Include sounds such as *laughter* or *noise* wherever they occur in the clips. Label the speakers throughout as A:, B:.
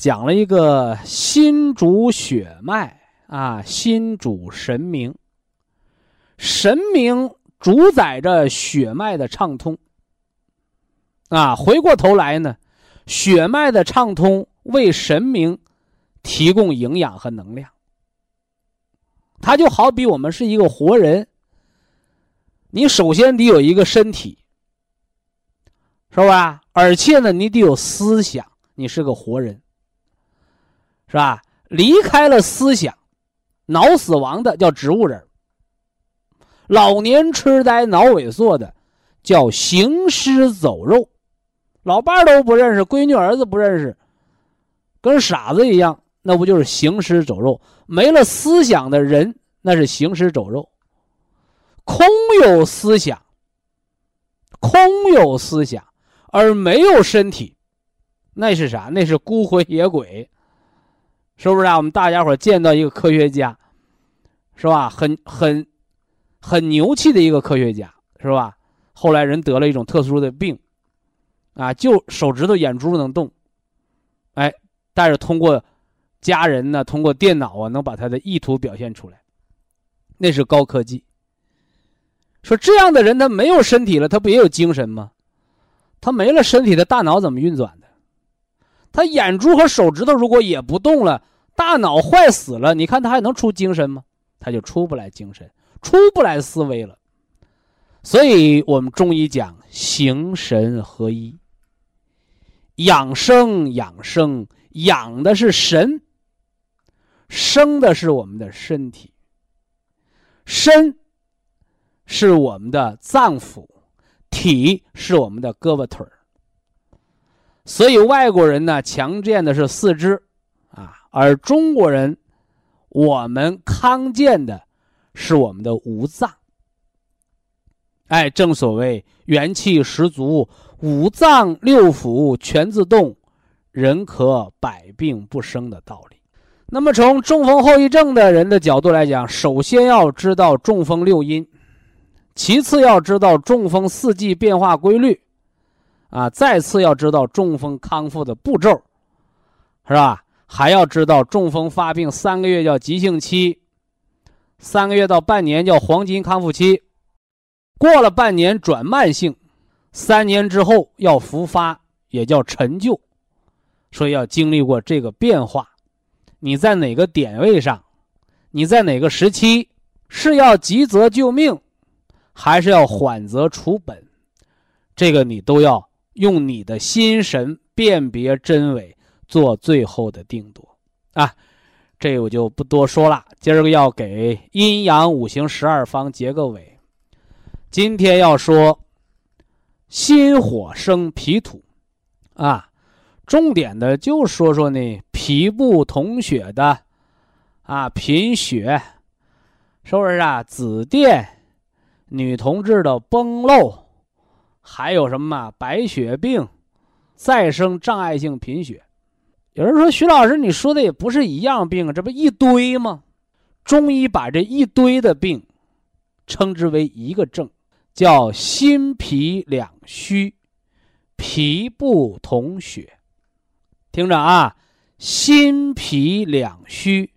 A: 讲了一个心主血脉啊，心主神明，神明主宰着血脉的畅通啊。回过头来呢，血脉的畅通为神明提供营养和能量。它就好比我们是一个活人，你首先得有一个身体，是吧？而且呢，你得有思想，你是个活人。是吧？离开了思想，脑死亡的叫植物人。老年痴呆、脑萎缩的叫行尸走肉，老伴都不认识，闺女儿子不认识，跟傻子一样，那不就是行尸走肉？没了思想的人，那是行尸走肉。空有思想，空有思想而没有身体，那是啥？那是孤魂野鬼。是不是啊？我们大家伙见到一个科学家，是吧？很很很牛气的一个科学家，是吧？后来人得了一种特殊的病，啊，就手指头、眼珠能动，哎，但是通过家人呢，通过电脑啊，能把他的意图表现出来，那是高科技。说这样的人，他没有身体了，他不也有精神吗？他没了身体，的大脑怎么运转？他眼珠和手指头如果也不动了，大脑坏死了，你看他还能出精神吗？他就出不来精神，出不来思维了。所以我们中医讲形神合一，养生养生养的是神，生的是我们的身体，身是我们的脏腑，体是我们的胳膊腿儿。所以外国人呢强健的是四肢，啊，而中国人我们康健的是我们的五脏。哎，正所谓元气十足，五脏六腑全自动，人可百病不生的道理。那么从中风后遗症的人的角度来讲，首先要知道中风六因，其次要知道中风四季变化规律。啊，再次要知道中风康复的步骤，是吧？还要知道中风发病三个月叫急性期，三个月到半年叫黄金康复期，过了半年转慢性，三年之后要复发也叫陈旧，所以要经历过这个变化。你在哪个点位上？你在哪个时期？是要急则救命，还是要缓则除本？这个你都要。用你的心神辨别真伪，做最后的定夺，啊，这我就不多说了。今儿个要给阴阳五行十二方结个尾。今天要说心火生脾土，啊，重点的就说说呢脾不统血的，啊，贫血，是不是啊？紫癜，女同志的崩漏。还有什么白血病、再生障碍性贫血？有人说：“徐老师，你说的也不是一样病，这不一堆吗？”中医把这一堆的病称之为一个症，叫心脾两虚，脾不统血。听着啊，心脾两虚，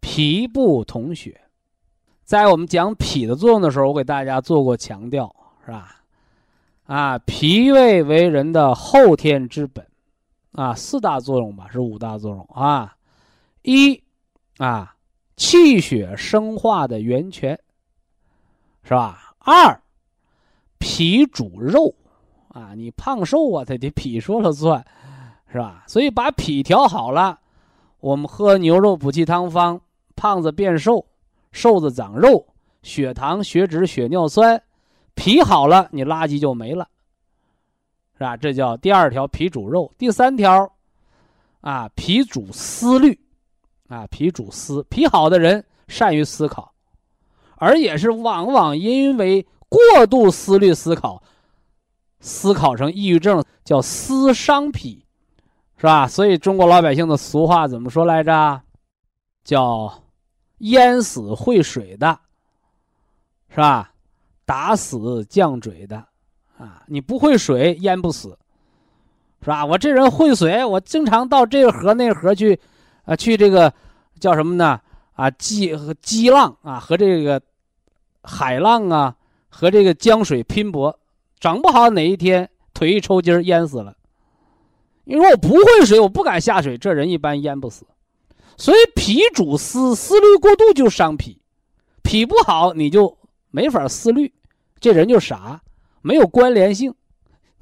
A: 脾不统血。在我们讲脾的作用的时候，我给大家做过强调，是吧？啊，脾胃为人的后天之本，啊，四大作用吧，是五大作用啊。一，啊，气血生化的源泉，是吧？二，脾主肉，啊，你胖瘦啊，它得 *laughs* 脾说了算，是吧？所以把脾调好了，我们喝牛肉补气汤方，胖子变瘦，瘦子长肉，血糖、血脂、血尿酸。脾好了，你垃圾就没了，是吧？这叫第二条，脾主肉。第三条，啊，脾主思虑，啊，脾主思。脾好的人善于思考，而也是往往因为过度思虑思考，思考成抑郁症，叫思伤脾，是吧？所以中国老百姓的俗话怎么说来着？叫淹死会水的，是吧？打死犟嘴的，啊，你不会水淹不死，是吧？我这人会水，我经常到这个河那河去，啊，去这个叫什么呢？啊，激激浪啊，和这个海浪啊，和这个江水拼搏，整不好哪一天腿一抽筋淹死了。你说我不会水，我不敢下水，这人一般淹不死。所以脾主思，思虑过度就伤脾，脾不好你就没法思虑。这人就傻，没有关联性，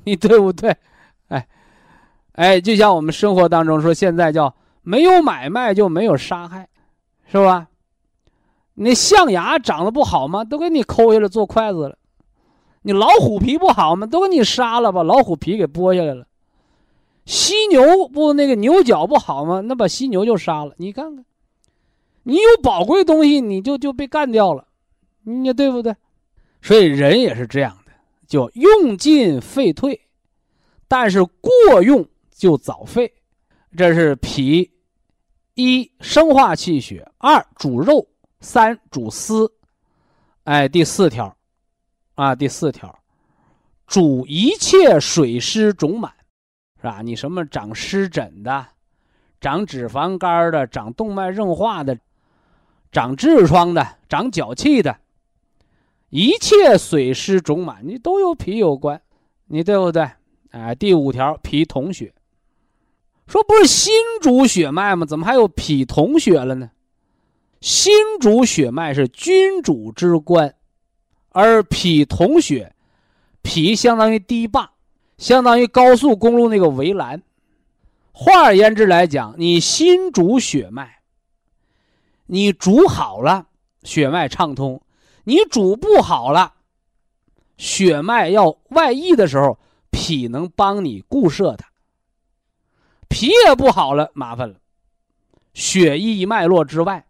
A: 你对不对？哎，哎，就像我们生活当中说，现在叫没有买卖就没有杀害，是吧？那象牙长得不好吗？都给你抠下来做筷子了。你老虎皮不好吗？都给你杀了，把老虎皮给剥下来了。犀牛不那个牛角不好吗？那把犀牛就杀了。你看看，你有宝贵东西，你就就被干掉了，你对不对？所以人也是这样的，就用进废退，但是过用就早废。这是脾，一生化气血，二主肉，三主丝。哎，第四条，啊，第四条，主一切水湿肿满，是吧？你什么长湿疹的，长脂肪肝的，长动脉硬化的，长痔疮的，长脚气的。一切水湿肿满，你都有脾有关，你对不对？哎，第五条，脾统血。说不是心主血脉吗？怎么还有脾同血了呢？心主血脉是君主之官，而脾同血，脾相当于堤坝，相当于高速公路那个围栏。换而言之来讲，你心主血脉，你主好了，血脉畅通；你主不好了，血脉要外溢的时候，脾能帮你固摄它。脾也不好了，麻烦了，血溢脉络之外，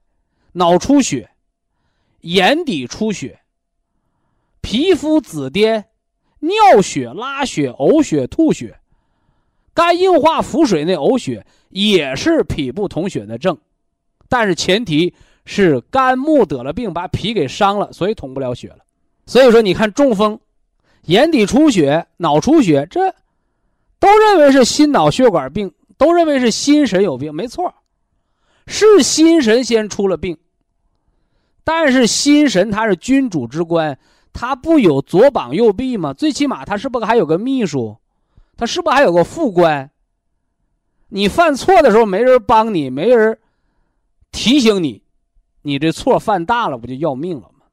A: 脑出血、眼底出血、皮肤紫癜、尿血、拉血、呕血、吐血。肝硬化腹水那呕血也是脾不统血的症，但是前提是肝木得了病，把脾给伤了，所以统不了血了。所以说，你看中风、眼底出血、脑出血，这都认为是心脑血管病，都认为是心神有病，没错，是心神先出了病。但是心神它是君主之官，它不有左膀右臂吗？最起码它是不是还有个秘书？他是不是还有个副官？你犯错的时候没人帮你，没人提醒你，你这错犯大了不就要命了吗？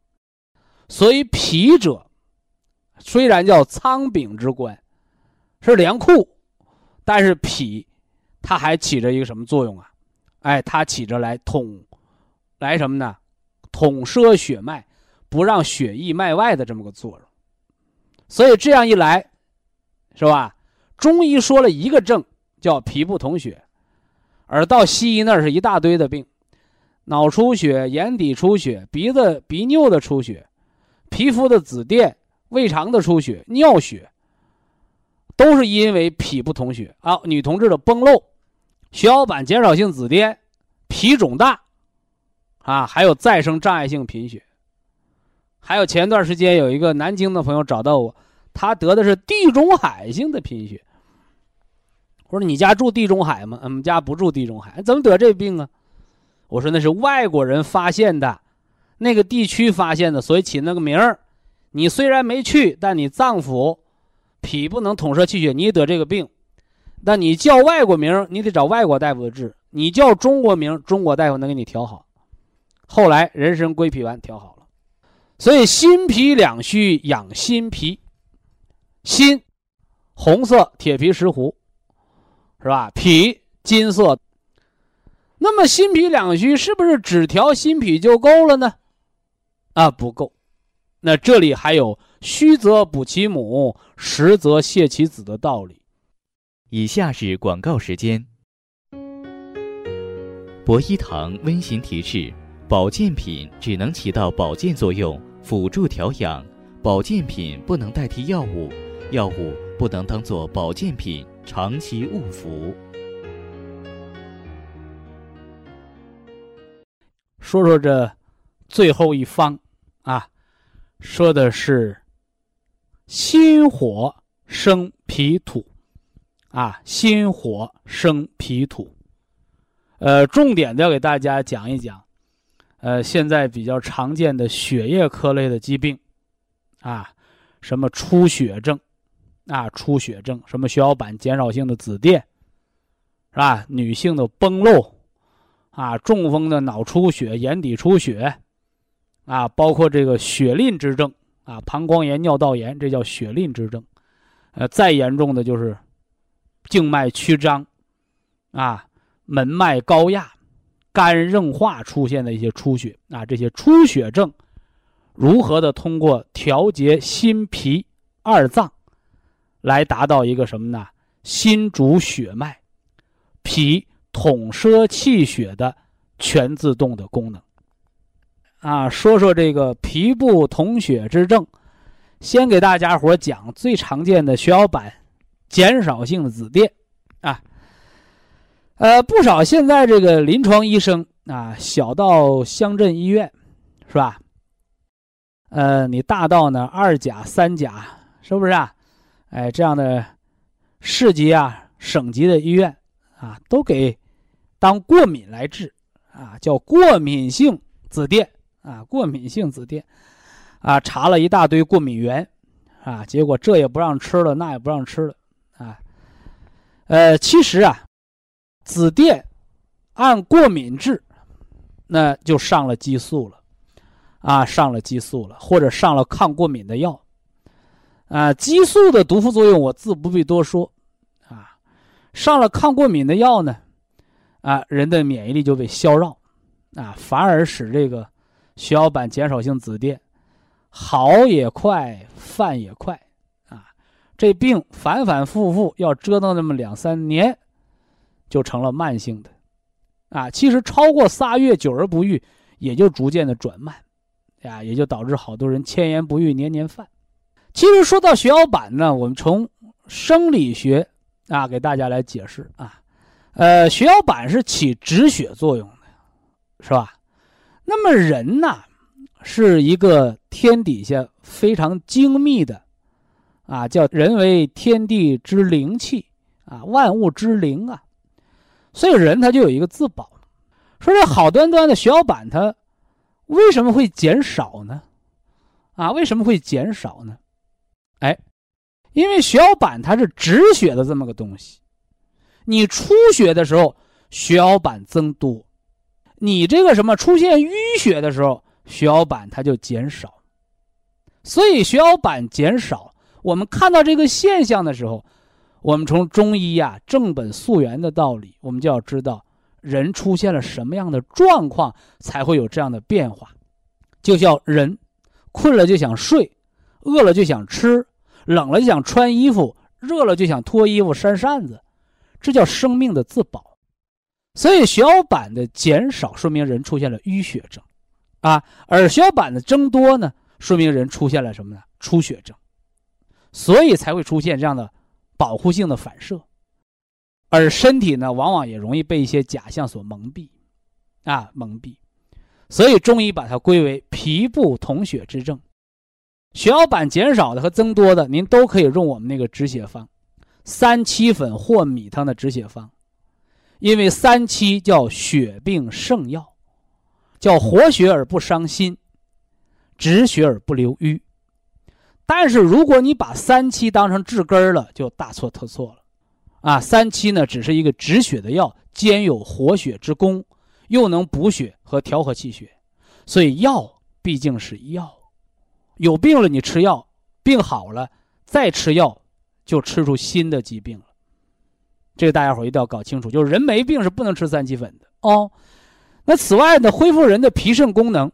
A: 所以脾者虽然叫仓廪之官，是粮库，但是脾它还起着一个什么作用啊？哎，它起着来统，来什么呢？统摄血脉，不让血溢脉外的这么个作用。所以这样一来，是吧？中医说了一个症叫脾不统血，而到西医那是一大堆的病，脑出血、眼底出血、鼻子鼻衄的出血、皮肤的紫癜、胃肠的出血、尿血，都是因为脾不统血啊。女同志的崩漏、血小板减少性紫癜、脾肿大，啊，还有再生障碍性贫血，还有前段时间有一个南京的朋友找到我，他得的是地中海性的贫血。我说你家住地中海吗？我们家不住地中海，怎么得这病啊？我说那是外国人发现的，那个地区发现的，所以起那个名儿。你虽然没去，但你脏腑脾不能统摄气血，你得这个病。那你叫外国名儿，你得找外国大夫治；你叫中国名儿，中国大夫能给你调好。后来人参归脾丸调好了，所以心脾两虚养心脾，心红色铁皮石斛。是吧？脾金色，那么心脾两虚是不是只调心脾就够了呢？啊，不够。那这里还有虚则补其母，实则泻其子的道理。
B: 以下是广告时间。博一堂温馨提示：保健品只能起到保健作用，辅助调养；保健品不能代替药物，药物不能当做保健品。长期误服。
A: 说说这最后一方啊，说的是心火生脾土啊，心火生脾土。呃，重点的要给大家讲一讲，呃，现在比较常见的血液科类的疾病啊，什么出血症。啊，出血症，什么血小板减少性的紫癜，是吧？女性的崩漏，啊，中风的脑出血、眼底出血，啊，包括这个血淋之症，啊，膀胱炎、尿道炎，这叫血淋之症。呃，再严重的就是静脉曲张，啊，门脉高压、肝硬化出现的一些出血，啊，这些出血症，如何的通过调节心脾二脏？来达到一个什么呢？心主血脉，脾统摄气血的全自动的功能。啊，说说这个脾不统血之症，先给大家伙讲最常见的血小板减少性的紫癜啊。呃，不少现在这个临床医生啊，小到乡镇医院，是吧？呃，你大到呢二甲、三甲，是不是啊？哎，这样的市级啊、省级的医院啊，都给当过敏来治啊，叫过敏性紫癜啊，过敏性紫癜啊，查了一大堆过敏源啊，结果这也不让吃了，那也不让吃了啊。呃，其实啊，紫癜按过敏治，那就上了激素了，啊，上了激素了，或者上了抗过敏的药，啊，激素的毒副作用我自不必多说，啊，上了抗过敏的药呢，啊，人的免疫力就被消扰，啊，反而使这个血小板减少性紫癜好也快，犯也快，啊，这病反反复复要折腾那么两三年，就成了慢性的。啊，其实超过仨月久而不愈，也就逐渐的转慢，呀，也就导致好多人千言不愈年年犯。其实说到血小板呢，我们从生理学啊给大家来解释啊，呃，血小板是起止血作用的，是吧？那么人呢，是一个天底下非常精密的，啊，叫人为天地之灵气啊，万物之灵啊。所以人他就有一个自保，说这好端端的血小板它为什么会减少呢？啊，为什么会减少呢？哎，因为血小板它是止血的这么个东西，你出血的时候血小板增多，你这个什么出现淤血的时候血小板它就减少，所以血小板减少，我们看到这个现象的时候。我们从中医呀正本溯源的道理，我们就要知道人出现了什么样的状况才会有这样的变化。就叫人困了就想睡，饿了就想吃，冷了就想穿衣服，热了就想脱衣服扇扇子，这叫生命的自保。所以血小板的减少说明人出现了淤血症，啊，而血小板的增多呢，说明人出现了什么呢？出血症，所以才会出现这样的。保护性的反射，而身体呢，往往也容易被一些假象所蒙蔽，啊，蒙蔽，所以中医把它归为脾不统血之症。血小板减少的和增多的，您都可以用我们那个止血方，三七粉或米汤的止血方，因为三七叫血病圣药，叫活血而不伤心，止血而不留瘀。但是如果你把三七当成治根儿了，就大错特错了，啊，三七呢只是一个止血的药，兼有活血之功，又能补血和调和气血，所以药毕竟是药，有病了你吃药，病好了再吃药，就吃出新的疾病了，这个大家伙一定要搞清楚，就是人没病是不能吃三七粉的哦。那此外呢，恢复人的脾肾功能，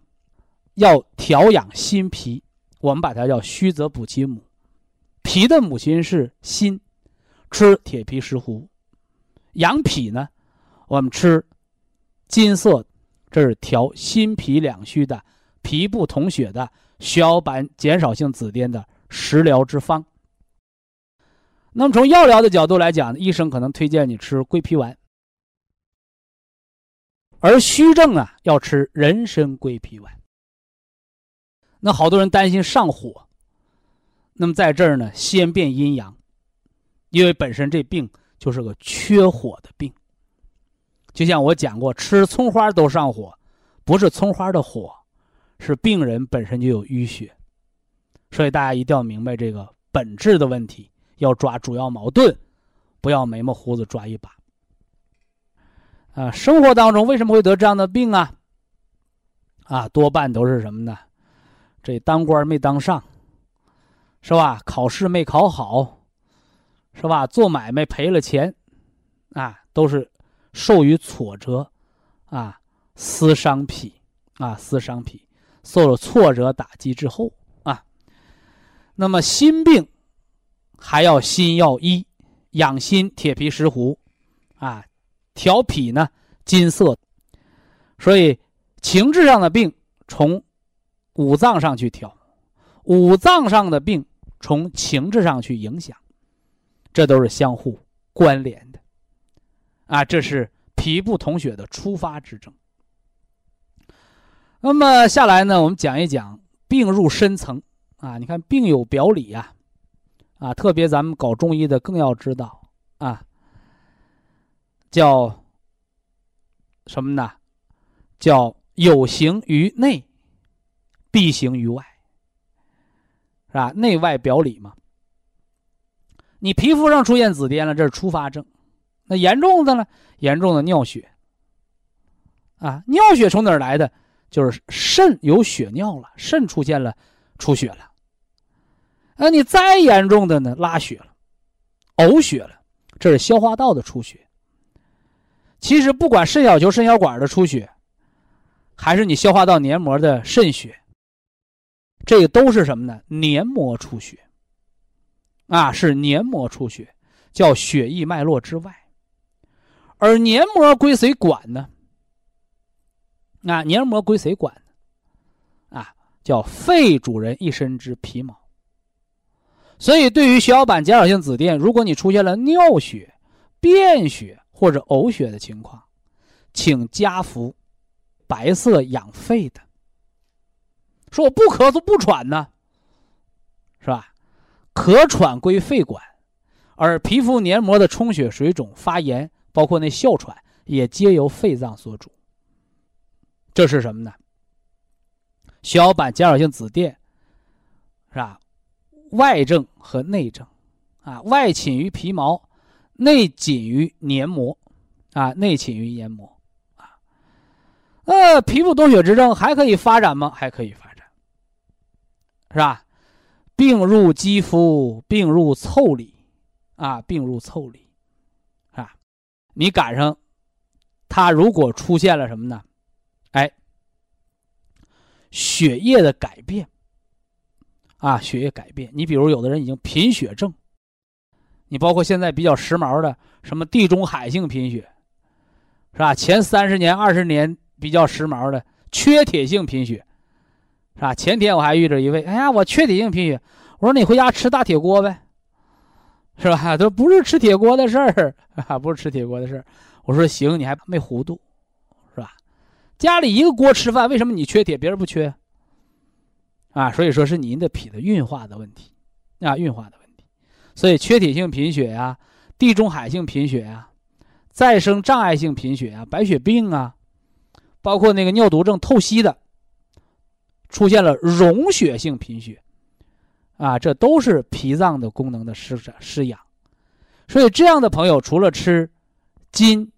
A: 要调养心脾。我们把它叫虚则补其母，脾的母亲是心，吃铁皮石斛，养脾呢，我们吃金色，这是调心脾两虚的、脾不统血的、血小板减少性紫癜的食疗之方。那么从药疗的角度来讲，医生可能推荐你吃桂皮丸，而虚症啊要吃人参桂皮丸。那好多人担心上火，那么在这儿呢，先变阴阳，因为本身这病就是个缺火的病。就像我讲过，吃葱花都上火，不是葱花的火，是病人本身就有淤血。所以大家一定要明白这个本质的问题，要抓主要矛盾，不要眉毛胡子抓一把。啊，生活当中为什么会得这样的病啊？啊，多半都是什么呢？这当官没当上，是吧？考试没考好，是吧？做买卖赔了钱，啊，都是受于挫折，啊，思伤脾，啊，思伤脾，受了挫折打击之后，啊，那么心病还要心药医，养心铁皮石斛，啊，调脾呢金色，所以情志上的病从。五脏上去调，五脏上的病从情志上去影响，这都是相互关联的，啊，这是脾不统血的出发之症。那么下来呢，我们讲一讲病入深层。啊，你看病有表里呀，啊，特别咱们搞中医的更要知道啊，叫什么呢？叫有形于内。必行于外，是吧？内外表里嘛。你皮肤上出现紫癜了，这是初发症，那严重的呢？严重的尿血。啊，尿血从哪儿来的？就是肾有血尿了，肾出现了出血了。那你再严重的呢？拉血了，呕血了，这是消化道的出血。其实不管肾小球、肾小管的出血，还是你消化道黏膜的渗血，这个都是什么呢？黏膜出血。啊，是黏膜出血，叫血液脉络之外。而黏膜归谁管呢？啊，黏膜归谁管？啊，叫肺主人一身之皮毛。所以，对于血小板减少性紫癜，如果你出现了尿血、便血或者呕血的情况，请加服白色养肺的。说我不咳嗽不喘呢，是吧？咳喘归肺管，而皮肤黏膜的充血、水肿、发炎，包括那哮喘，也皆由肺脏所主。这是什么呢？血小板减少性紫癜，是吧？外症和内症，啊，外侵于皮毛，内紧于黏膜，啊，内侵于黏膜，啊，呃，皮肤多血之症还可以发展吗？还可以发展，是吧？病入肌肤，病入腠理，啊，病入腠理，啊，你赶上，它如果出现了什么呢？哎，血液的改变，啊，血液改变。你比如有的人已经贫血症，你包括现在比较时髦的什么地中海性贫血，是吧？前三十年、二十年比较时髦的缺铁性贫血，是吧？前天我还遇着一位，哎呀，我缺铁性贫血，我说你回家吃大铁锅呗，是吧？他说不是吃铁锅的事儿 *laughs* 啊，不是吃铁锅的事儿。我说行，你还没糊涂。是吧家里一个锅吃饭，为什么你缺铁，别人不缺？啊，所以说是您的脾的运化的问题，啊，运化的问题。所以缺铁性贫血呀，地中海性贫血呀，再生障碍性贫血啊，白血病啊，包括那个尿毒症透析的，出现了溶血性贫血，啊，这都是脾脏的功能的失失养。所以这样的朋友，除了吃金，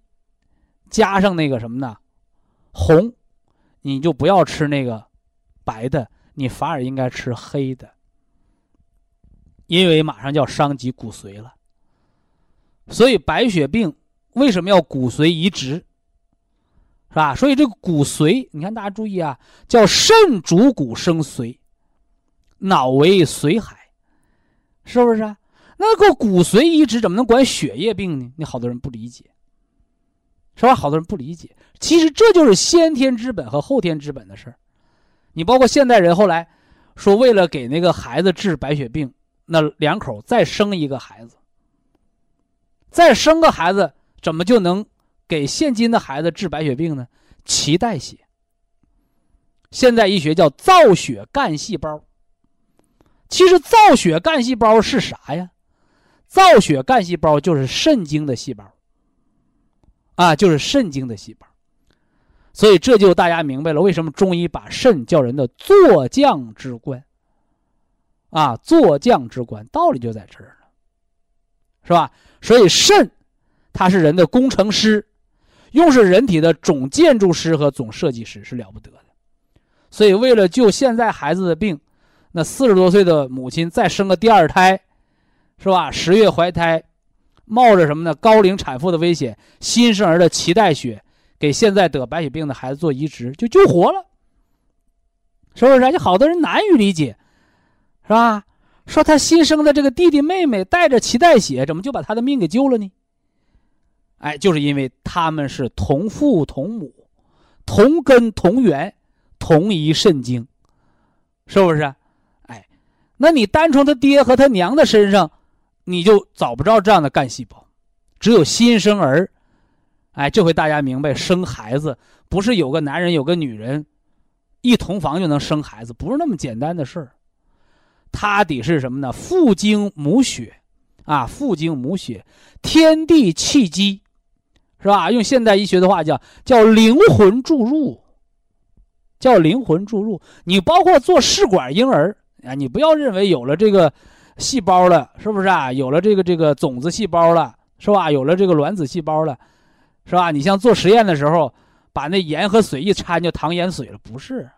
A: 加上那个什么呢？红，你就不要吃那个白的，你反而应该吃黑的，因为马上就要伤及骨髓了。所以白血病为什么要骨髓移植，是吧？所以这个骨髓，你看大家注意啊，叫肾主骨生髓，脑为髓海，是不是啊？那个骨髓移植怎么能管血液病呢？你好多人不理解。是吧？好多人不理解，其实这就是先天之本和后天之本的事儿。你包括现代人后来说，为了给那个孩子治白血病，那两口再生一个孩子，再生个孩子，怎么就能给现今的孩子治白血病呢？脐带血，现代医学叫造血干细胞。其实造血干细胞是啥呀？造血干细胞就是肾经的细胞。啊，就是肾经的细胞，所以这就大家明白了为什么中医把肾叫人的坐将之官。啊，坐将之官道理就在这儿了，是吧？所以肾，它是人的工程师，又是人体的总建筑师和总设计师，是了不得的。所以为了救现在孩子的病，那四十多岁的母亲再生个第二胎，是吧？十月怀胎。冒着什么呢？高龄产妇的危险，新生儿的脐带血，给现在得白血病的孩子做移植，就救活了，是不是？就好多人难于理解，是吧？说他新生的这个弟弟妹妹带着脐带血，怎么就把他的命给救了呢？哎，就是因为他们是同父同母，同根同源，同一肾经，是不是？哎，那你单从他爹和他娘的身上。你就找不着这样的干细胞，只有新生儿。哎，这回大家明白，生孩子不是有个男人有个女人，一同房就能生孩子，不是那么简单的事儿。他得是什么呢？父精母血，啊，父精母血，天地气机，是吧？用现代医学的话叫叫灵魂注入，叫灵魂注入。你包括做试管婴儿啊，你不要认为有了这个。细胞了，是不是啊？有了这个这个种子细胞了，是吧？有了这个卵子细胞了，是吧？你像做实验的时候，把那盐和水一掺就糖盐水了，不是。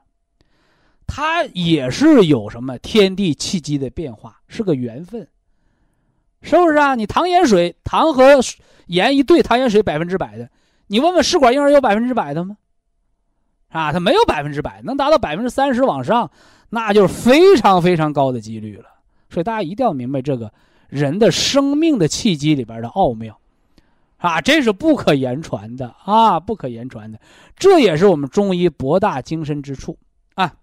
A: 它也是有什么天地气机的变化，是个缘分，是不是啊？你糖盐水，糖和盐一兑，糖盐水百分之百的，你问问试管婴儿有百分之百的吗？啊，它没有百分之百，能达到百分之三十往上，那就是非常非常高的几率了。所以大家一定要明白这个人的生命的契机里边的奥妙，啊，这是不可言传的啊，不可言传的，这也是我们中医博大精深之处啊。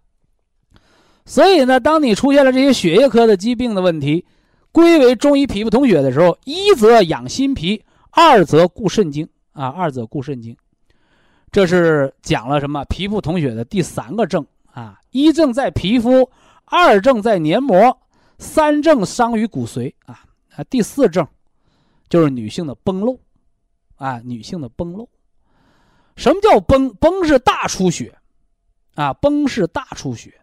A: 所以呢，当你出现了这些血液科的疾病的问题，归为中医脾不统血的时候，一则养心脾，二则固肾精啊，二则固肾精。这是讲了什么？脾不统血的第三个症啊，一症在皮肤，二症在黏膜，三症伤于骨髓啊啊，第四症就是女性的崩漏啊，女性的崩漏。什么叫崩？崩是大出血啊，崩是大出血，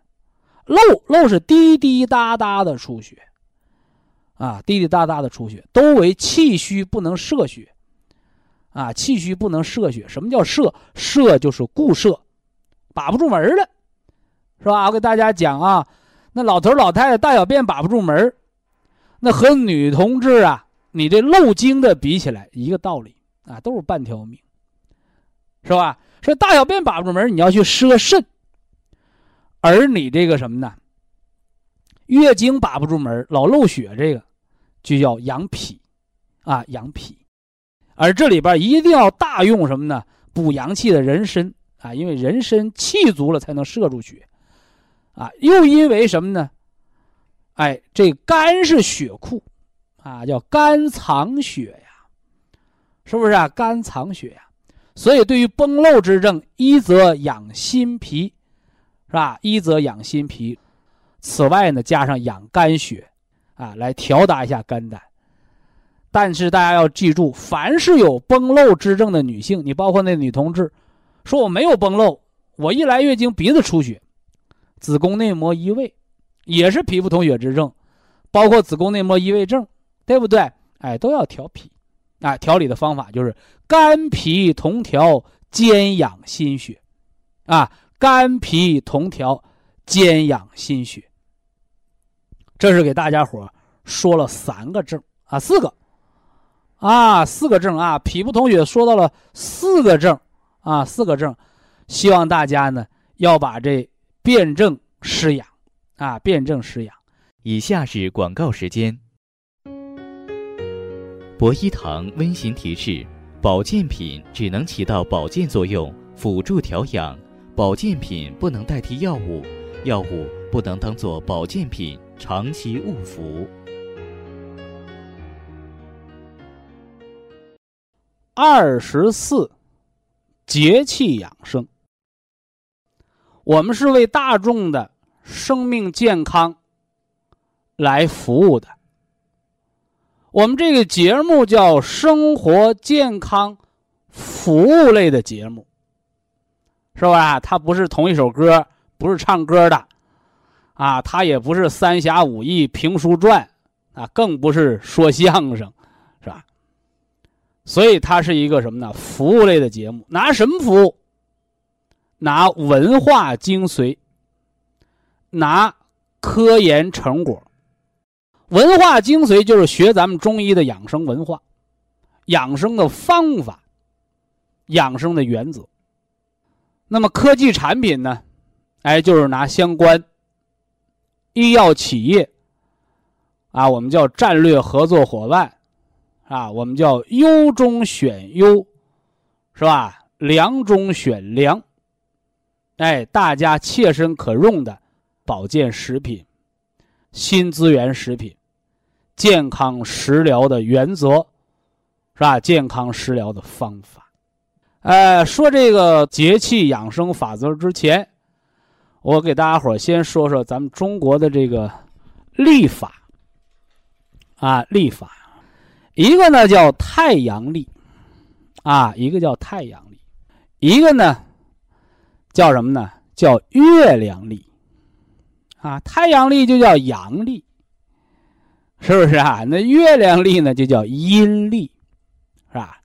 A: 漏漏是滴滴答答的出血啊，滴滴答答的出血，都为气虚不能摄血。啊，气虚不能摄血。什么叫摄？摄就是固摄，把不住门了，是吧？我给大家讲啊，那老头老太太大小便把不住门那和女同志啊，你这漏精的比起来，一个道理啊，都是半条命，是吧？说大小便把不住门你要去摄肾，而你这个什么呢？月经把不住门老漏血，这个就叫养脾，啊，养脾。而这里边一定要大用什么呢？补阳气的人参啊，因为人参气足了才能摄住血，啊，又因为什么呢？哎，这肝是血库，啊，叫肝藏血呀，是不是啊？肝藏血呀，所以对于崩漏之症，一则养心脾，是吧？一则养心脾，此外呢，加上养肝血，啊，来调达一下肝胆。但是大家要记住，凡是有崩漏之症的女性，你包括那女同志，说我没有崩漏，我一来月经鼻子出血，子宫内膜移位，也是皮肤同血之症，包括子宫内膜移位症，对不对？哎，都要调脾，啊，调理的方法就是肝脾同调，兼养心血，啊，肝脾同调，兼养心血。这是给大家伙说了三个症啊，四个。啊，四个症啊，脾不统血说到了四个症，啊，四个症，希望大家呢要把这辩证施养，啊，辩证施养。
B: 以下是广告时间。博一堂温馨提示：保健品只能起到保健作用，辅助调养，保健品不能代替药物，药物不能当做保健品长期误服。
A: 二十四，节气养生。我们是为大众的生命健康来服务的。我们这个节目叫生活健康服务类的节目，是吧？它不是同一首歌，不是唱歌的，啊，它也不是三侠五义评书传，啊，更不是说相声。是吧所以它是一个什么呢？服务类的节目，拿什么服务？拿文化精髓，拿科研成果。文化精髓就是学咱们中医的养生文化、养生的方法、养生的原则。那么科技产品呢？哎，就是拿相关医药企业啊，我们叫战略合作伙伴。啊，我们叫优中选优，是吧？良中选良，哎，大家切身可用的保健食品、新资源食品、健康食疗的原则，是吧？健康食疗的方法。呃，说这个节气养生法则之前，我给大家伙先说说咱们中国的这个历法啊，历法。一个呢叫太阳历，啊，一个叫太阳历，一个呢叫什么呢？叫月亮历，啊，太阳历就叫阳历，是不是啊？那月亮历呢就叫阴历，是吧？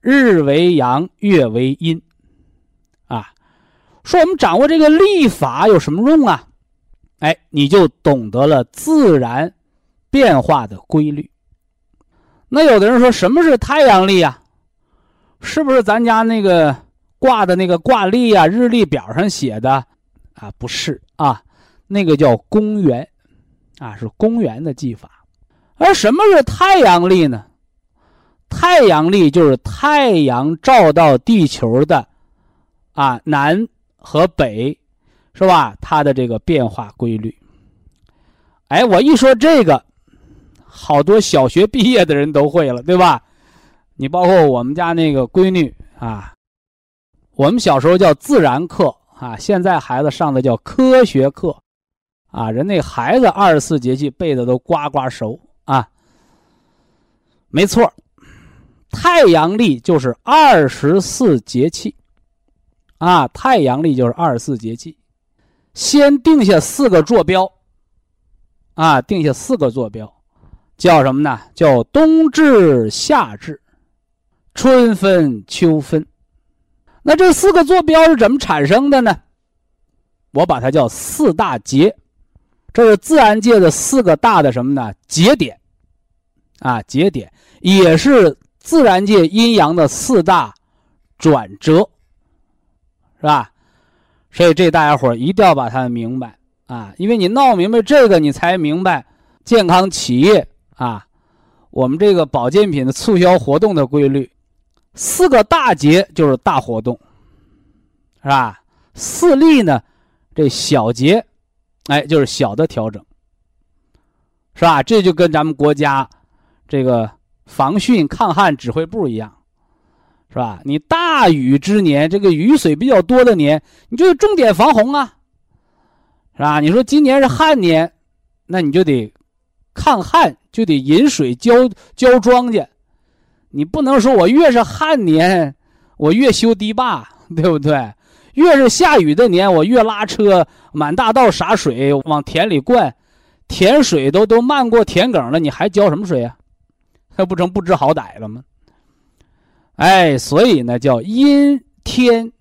A: 日为阳，月为阴，啊，说我们掌握这个历法有什么用啊？哎，你就懂得了自然变化的规律。那有的人说，什么是太阳历啊？是不是咱家那个挂的那个挂历啊、日历表上写的啊？不是啊，那个叫公元，啊，是公元的技法。而什么是太阳历呢？太阳历就是太阳照到地球的啊南和北。是吧？它的这个变化规律。哎，我一说这个，好多小学毕业的人都会了，对吧？你包括我们家那个闺女啊，我们小时候叫自然课啊，现在孩子上的叫科学课啊。人那孩子二十四节气背的都呱呱熟啊。没错，太阳历就是二十四节气啊，太阳历就是二十四节气。先定下四个坐标，啊，定下四个坐标，叫什么呢？叫冬至、夏至、春分、秋分。那这四个坐标是怎么产生的呢？我把它叫四大节，这是自然界的四个大的什么呢？节点，啊，节点也是自然界阴阳的四大转折，是吧？所以这大家伙一定要把它明白啊，因为你闹明白这个，你才明白健康企业啊，我们这个保健品的促销活动的规律。四个大节就是大活动，是吧？四例呢，这小节，哎，就是小的调整，是吧？这就跟咱们国家这个防汛抗旱指挥部一样。是吧？你大雨之年，这个雨水比较多的年，你就重点防洪啊，是吧？你说今年是旱年，那你就得抗旱，就得引水浇浇庄稼。你不能说我越是旱年，我越修堤坝，对不对？越是下雨的年，我越拉车满大道洒水往田里灌，田水都都漫过田埂了，你还浇什么水啊？*laughs* 那不成不知好歹了吗？哎，所以呢，叫因天、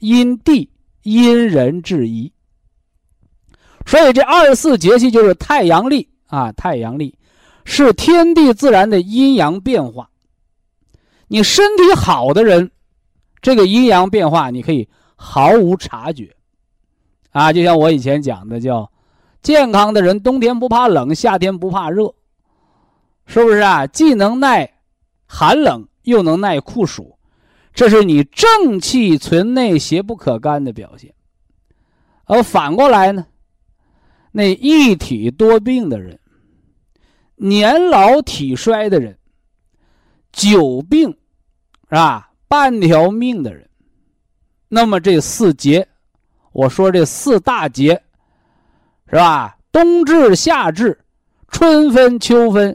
A: 因地、因人制宜。所以这二十四节气就是太阳历啊，太阳历是天地自然的阴阳变化。你身体好的人，这个阴阳变化你可以毫无察觉啊。就像我以前讲的，叫健康的人，冬天不怕冷，夏天不怕热，是不是啊？既能耐寒冷。又能耐酷暑，这是你正气存内、邪不可干的表现。而反过来呢，那一体多病的人、年老体衰的人、久病是吧？半条命的人，那么这四节，我说这四大节是吧？冬至、夏至、春分、秋分，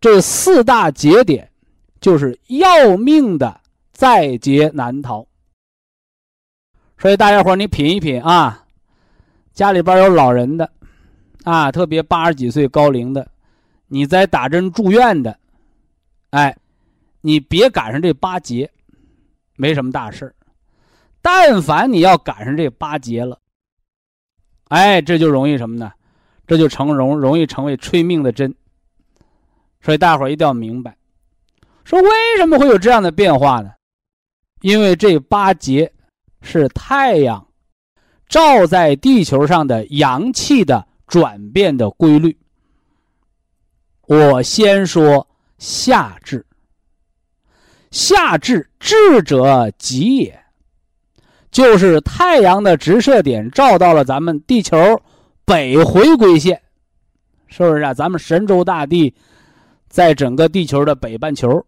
A: 这四大节点。就是要命的在劫难逃，所以大家伙你品一品啊，家里边有老人的，啊，特别八十几岁高龄的，你在打针住院的，哎，你别赶上这八节，没什么大事但凡你要赶上这八节了，哎，这就容易什么呢？这就成容容易成为催命的针。所以大伙一定要明白。说为什么会有这样的变化呢？因为这八节是太阳照在地球上的阳气的转变的规律。我先说夏至，夏至至者极也，就是太阳的直射点照到了咱们地球北回归线，是不是啊？咱们神州大地在整个地球的北半球。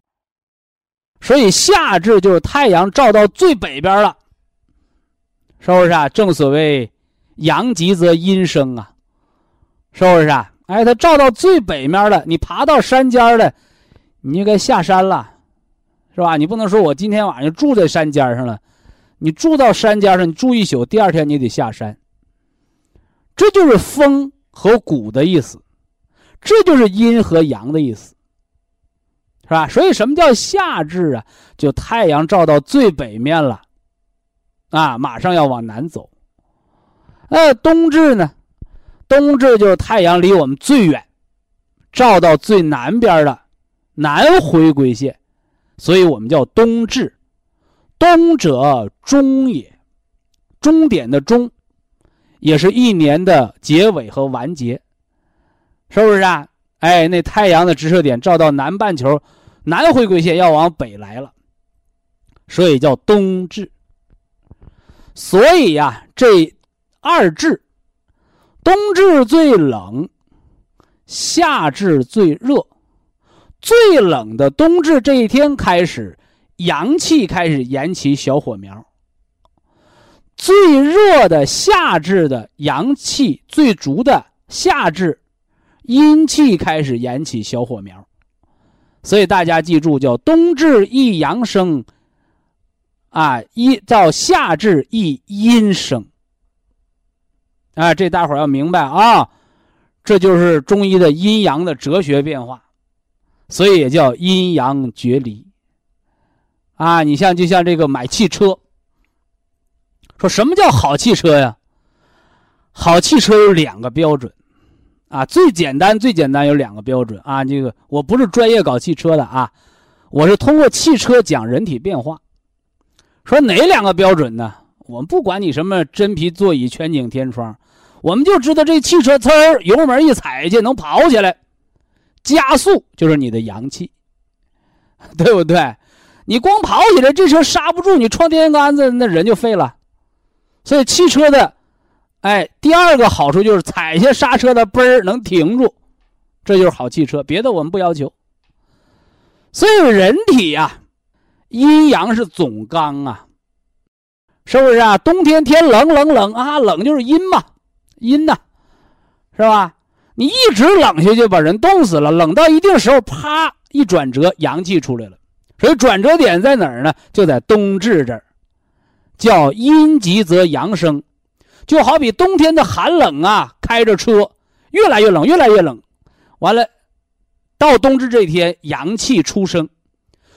A: 所以夏至就是太阳照到最北边了，是不是啊？正所谓阳极则阴生啊，是不是啊？哎，它照到最北面了，你爬到山尖了，你就该下山了，是吧？你不能说我今天晚上住在山尖上了，你住到山尖上，你住一宿，第二天你得下山。这就是风和谷的意思，这就是阴和阳的意思。是吧？所以什么叫夏至啊？就太阳照到最北面了，啊，马上要往南走。呃，冬至呢？冬至就是太阳离我们最远，照到最南边的南回归线，所以我们叫冬至。冬者终也，终点的终，也是一年的结尾和完结，是不是啊？哎，那太阳的直射点照到南半球，南回归线要往北来了，所以叫冬至。所以呀，这二至，冬至最冷，夏至最热。最冷的冬至这一天开始。阳气开始燃起小火苗。最热的夏至的阳气最足的夏至，阴气开始燃起小火苗，所以大家记住，叫冬至一阳生，啊，一到夏至一阴生。啊，这大伙要明白啊，这就是中医的阴阳的哲学变化，所以也叫阴阳决离。啊，你像就像这个买汽车，说什么叫好汽车呀？好汽车有两个标准，啊，最简单最简单有两个标准啊。这个我不是专业搞汽车的啊，我是通过汽车讲人体变化。说哪两个标准呢？我们不管你什么真皮座椅、全景天窗，我们就知道这汽车呲儿油门一踩下去能跑起来，加速就是你的阳气，*laughs* 对不对？你光跑起来，这车刹不住，你撞电线杆子，那人就废了。所以汽车的，哎，第二个好处就是踩下刹车的嘣儿能停住，这就是好汽车。别的我们不要求。所以人体呀，阴阳是总纲啊，是不是啊？冬天天冷冷冷啊，冷就是阴嘛，阴呐，是吧？你一直冷下去，把人冻死了。冷到一定时候，啪一转折，阳气出来了。所以转折点在哪儿呢？就在冬至这儿，叫阴极则阳生，就好比冬天的寒冷啊，开着车越来越冷，越来越冷，完了，到冬至这天阳气出生，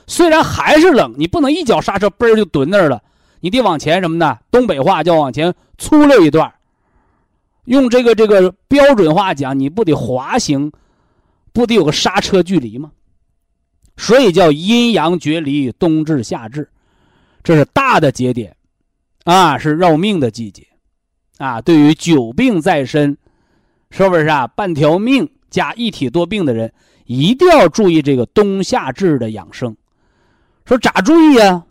A: 虽然还是冷，你不能一脚刹车嘣就蹲那儿了，你得往前什么呢？东北话叫往前粗溜一段，用这个这个标准话讲，你不得滑行，不得有个刹车距离吗？所以叫阴阳决离，冬至夏至，这是大的节点，啊，是绕命的季节，啊，对于久病在身，是不是啊？半条命加一体多病的人，一定要注意这个冬夏至的养生。说咋注意呀？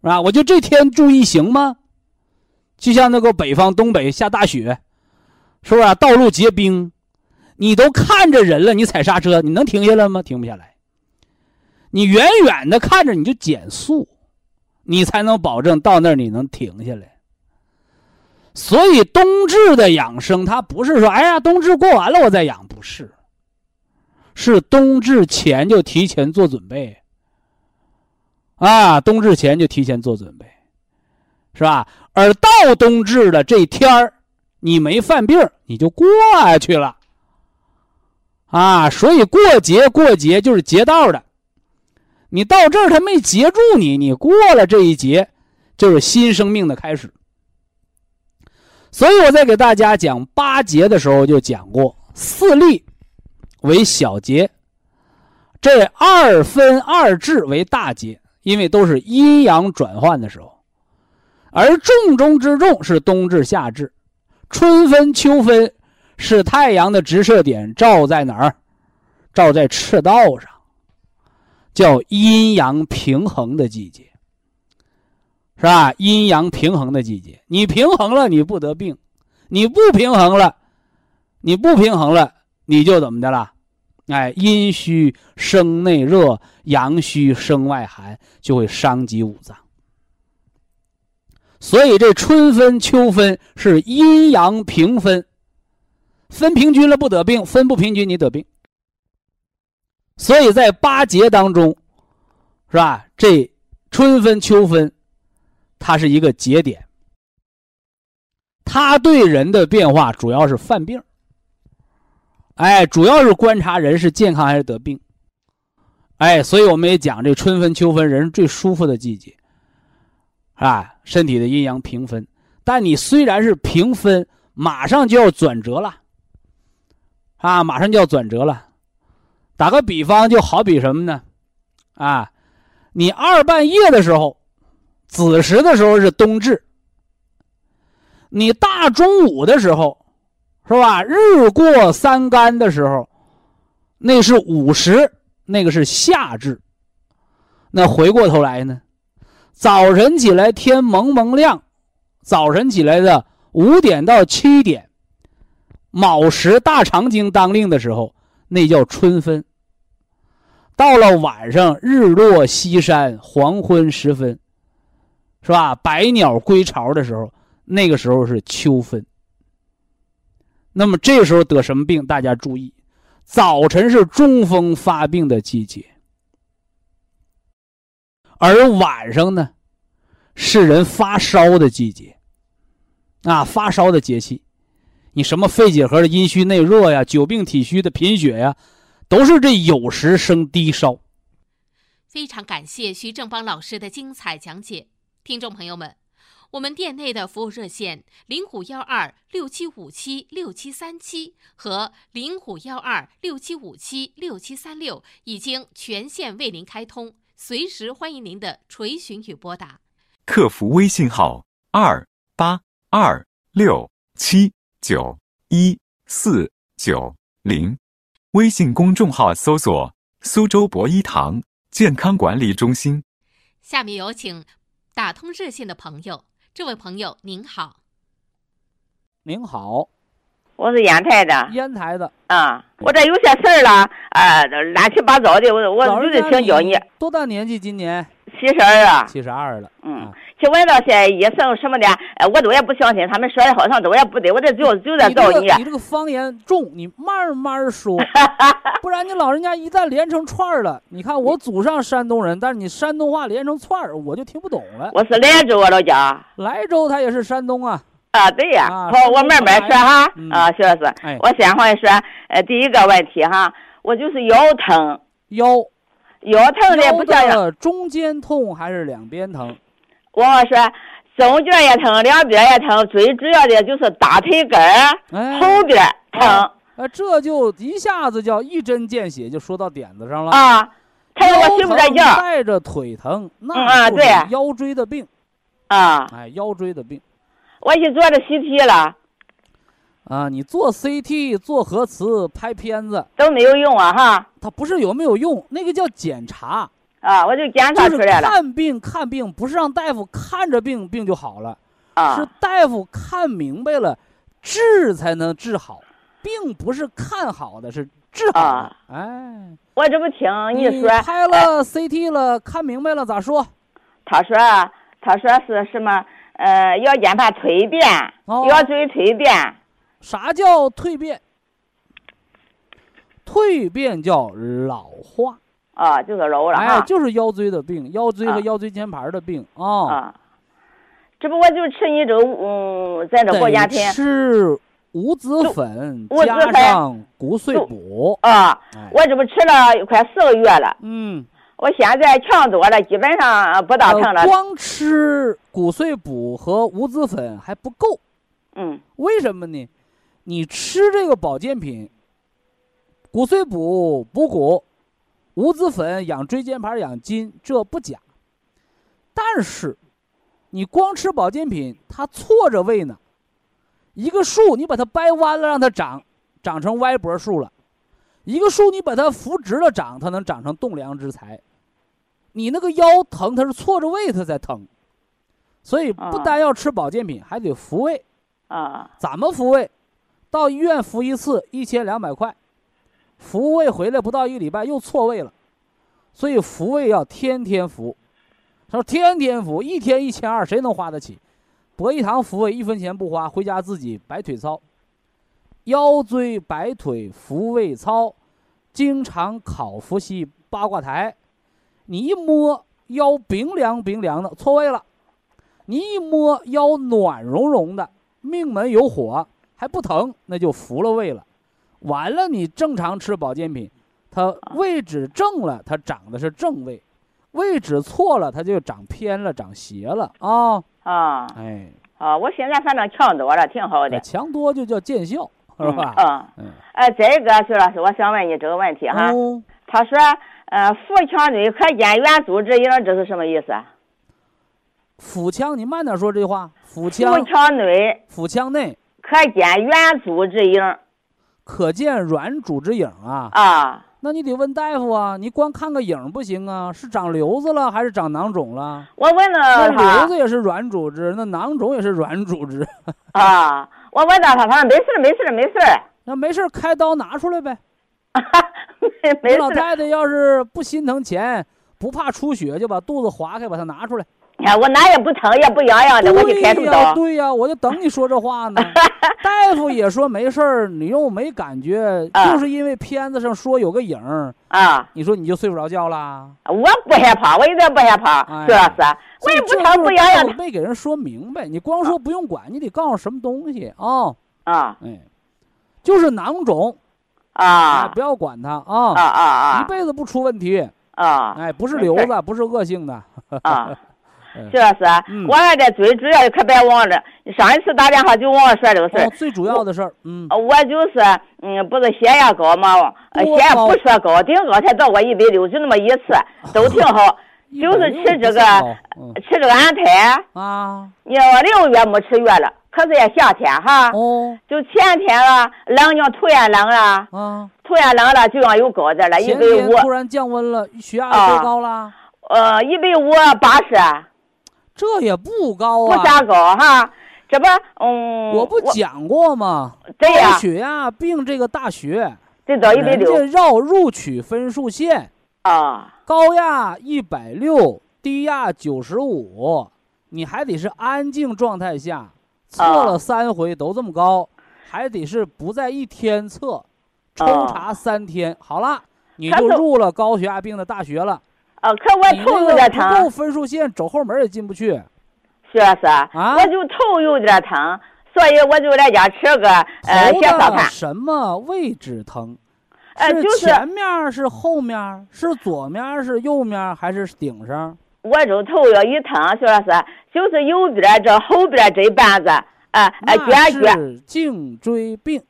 A: 啊？我就这天注意行吗？就像那个北方东北下大雪，是不是啊？道路结冰，你都看着人了，你踩刹车，你能停下来吗？停不下来。你远远的看着，你就减速，你才能保证到那儿你能停下来。所以冬至的养生，它不是说哎呀冬至过完了我再养，不是，是冬至前就提前做准备。啊，冬至前就提前做准备，是吧？而到冬至的这天儿，你没犯病，你就过去了。啊，所以过节过节就是节道的。你到这儿，他没截住你，你过了这一劫，就是新生命的开始。所以我在给大家讲八节的时候就讲过，四立为小节，这二分二至为大节，因为都是阴阳转换的时候，而重中之重是冬至、夏至，春分、秋分是太阳的直射点照在哪儿？照在赤道上。叫阴阳平衡的季节，是吧？阴阳平衡的季节，你平衡了，你不得病；你不平衡了，你不平衡了，你就怎么的了？哎，阴虚生内热，阳虚生外寒，就会伤及五脏。所以这春分、秋分是阴阳平分，分平均了不得病，分不平均你得病。所以在八节当中，是吧？这春分、秋分，它是一个节点。它对人的变化主要是犯病，哎，主要是观察人是健康还是得病。哎，所以我们也讲这春分、秋分，人是最舒服的季节，啊，身体的阴阳平分。但你虽然是平分，马上就要转折了，啊，马上就要转折了。打个比方，就好比什么呢？啊，你二半夜的时候，子时的时候是冬至，你大中午的时候，是吧？日过三竿的时候，那是午时。那个是夏至，那回过头来呢，早晨起来天蒙蒙亮，早晨起来的五点到七点，卯时大肠经当令的时候，那叫春分。到了晚上日落西山，黄昏时分，是吧？百鸟归巢的时候，那个时候是秋分。那么这时候得什么病？大家注意。早晨是中风发病的季节，而晚上呢，是人发烧的季节。啊，发烧的节气，你什么肺结核的阴虚内热呀，久病体虚的贫血呀，都是这有时生低烧。
C: 非常感谢徐正邦老师的精彩讲解，听众朋友们。我们店内的服务热线零五幺二六七五七六七三七和零五幺二六七五七六七三六已经全线为您开通，随时欢迎您的垂询与拨打。
D: 客服微信号二八二六七九一四九零，微信公众号搜索苏州博一堂健康管理中心。
C: 下面有请打通热线的朋友。这位朋友您好，
A: 您好，
E: 我是烟台的，
A: 烟台的
E: 啊，我这有些事儿了，呃，乱七八糟的，我我就得请教你。
A: 多大年纪？今年
E: 七十二啊，
A: 七十二了，
E: 嗯。去问到些医生什么的，哎，我都也不相信，他们说的好像都也不对，我这就就在找
A: 你。你这个方言重，你慢慢说，*laughs* 不然你老人家一旦连成串儿了，你看我祖上山东人，但是你山东话连成串儿，我就听不懂了。
E: 我是莱州啊，老家。
A: 莱州他也是山东啊。
E: 啊，对呀。好，我慢慢说哈。啊，徐老师，我先话说，呃，第一个问题哈，我就是腰疼。
A: 腰。
E: 腰疼的不像。
A: 中间痛还是两边疼？
E: 我说，中间也疼，两边也疼，最主要的就是大腿根儿后边疼。
A: 啊，这就一下子叫一针见血，就说到点子上了。
E: 啊，他说我睡不着觉，
A: 带着腿疼，那
E: 对
A: 腰椎的病。
E: 啊，
A: 哎，腰椎的病。
E: 我去做这 CT 了。
A: 啊，你做 CT、做核磁、拍片子
E: 都没有用啊！哈，
A: 它不是有没有用，那个叫检查。
E: 啊，我就检查出来了。
A: 看病看病不是让大夫看着病病就好了，
E: 啊，
A: 是大夫看明白了，治才能治好，并不是看好的，是治好。哎，
E: 我这不听你说。
A: 拍了 CT 了，看明白了咋说？
E: 他说，他说是什么？呃，腰间盘蜕变，腰椎蜕变。
A: 啥叫蜕变？蜕变叫老化。
E: 啊，就是老了哎，
A: 就是腰椎的病，腰椎和腰椎间盘的病啊。
E: 啊，这不我就吃你这个，嗯，在这过家天。
A: 吃五子粉加上骨碎补。
E: 啊，我这不吃了快四个月了。
A: 嗯。
E: 我现在强多了，基本上不大疼了。
A: 光吃骨碎补和五子粉还不够。
E: 嗯。
A: 为什么呢？你吃这个保健品，骨碎补补骨。五子粉养椎间盘、养筋，这不假。但是，你光吃保健品，它错着位呢。一个树，你把它掰弯了，让它长，长成歪脖树了；一个树，你把它扶直了长，它能长成栋梁之材。你那个腰疼，它是错着位，它才疼。所以，不单要吃保健品，还得扶位。
E: 啊。
A: 怎么扶位？到医院复一次，一千两百块。复位回来不到一个礼拜又错位了，所以复位要天天服。他说天天服，一天一千二，谁能花得起？博一堂复位一分钱不花，回家自己摆腿操，腰椎摆腿复位操，经常考伏羲八卦台。你一摸腰冰凉冰凉的，错位了；你一摸腰暖融融的，命门有火还不疼，那就服了胃了。完了，你正常吃保健品，它位置正了，它长的是正位；位置错了，它就长偏了，长斜了啊。
E: 啊，
A: 哎，
E: 啊，我现在反正强多了，挺好的。
A: 强多就叫见效，是吧？
E: 嗯嗯。哎，再一个，徐老师，我想问你这个问题哈。他说，呃，腹腔内可见圆组织影，这是什么意思？
A: 腹腔，你慢点说这句话。腹腔。
E: 腹腔内。
A: 腹腔内
E: 可见软组织影。
A: 可见软组织影啊。
E: 啊。
A: 那你得问大夫啊，你光看个影不行啊，是长瘤子了还是长囊肿了？
E: 我问了
A: 他，瘤子也是软组织，那囊肿也是软组织。*laughs*
E: 啊，我问到他，他说没事没事没事
A: 那没事开刀拿出来呗。*laughs*
E: 没事。
A: 老太太要是不心疼钱，不怕出血，就把肚子划开，把它拿出来。
E: 哎，我哪也不疼，也不痒痒的，我就开出刀。
A: 对呀，我就等你说这话呢。*laughs* 大夫也说没事儿，你又没感觉，就是因为片子上说有个影儿
E: 啊。
A: 你说你就睡不着觉啦？
E: 我不害怕，我一点不害怕，徐老师，我也不疼不痒痒的。
A: 没给人说明白，你光说不用管，你得告诉什么东西啊？
E: 啊，
A: 哎，就是囊肿
E: 啊，
A: 不要管它啊
E: 啊啊啊，
A: 一辈子不出问题
E: 啊，
A: 哎，不是瘤子，不是恶性的
E: 啊。*laughs* 徐老师，我还得最主要的可别忘了，上一次打电话就忘了说这个事儿。
A: 最主要的事儿，嗯，
E: 我就是，嗯，不是血压高嘛，血压不说高，顶高才到过一百六，就那么一次，*laughs* 都挺好。就是吃这个，吃这个安胎
A: 啊。
E: 你六月没吃药了，可是也夏天哈。
A: 哦。
E: 就前天了，冷呢，突然冷了。
A: 嗯。
E: 突然冷了，就要有高点了，一百五。
A: 突然降温了，血压多高了？
E: 呃，一百五八十。
A: 这也不高啊，
E: 不咋高哈，这不，嗯，
A: 我不讲过吗？
E: 对呀，
A: 血压病这个大学，
E: 这到一百六，
A: 人家绕录取分数线
E: 啊，
A: 高压一百六，低压九十五，你还得是安静状态下测了三回都这么高，还得是不在一天测，抽查三天，好了，你就入了高血压病的大学了。
E: 啊，可我头有点疼，
A: 不够分数线，走后门也进不去。
E: 徐老师，啊，我就头有点疼，所以我就在家吃个呃血小盘。
A: 什么位置疼？
E: 呃，就是
A: 前面是后面是左面是右面还是顶上？
E: 我这头要一疼，徐老师，就是右边这后边这半子，啊啊，卷
A: 卷。是颈椎病。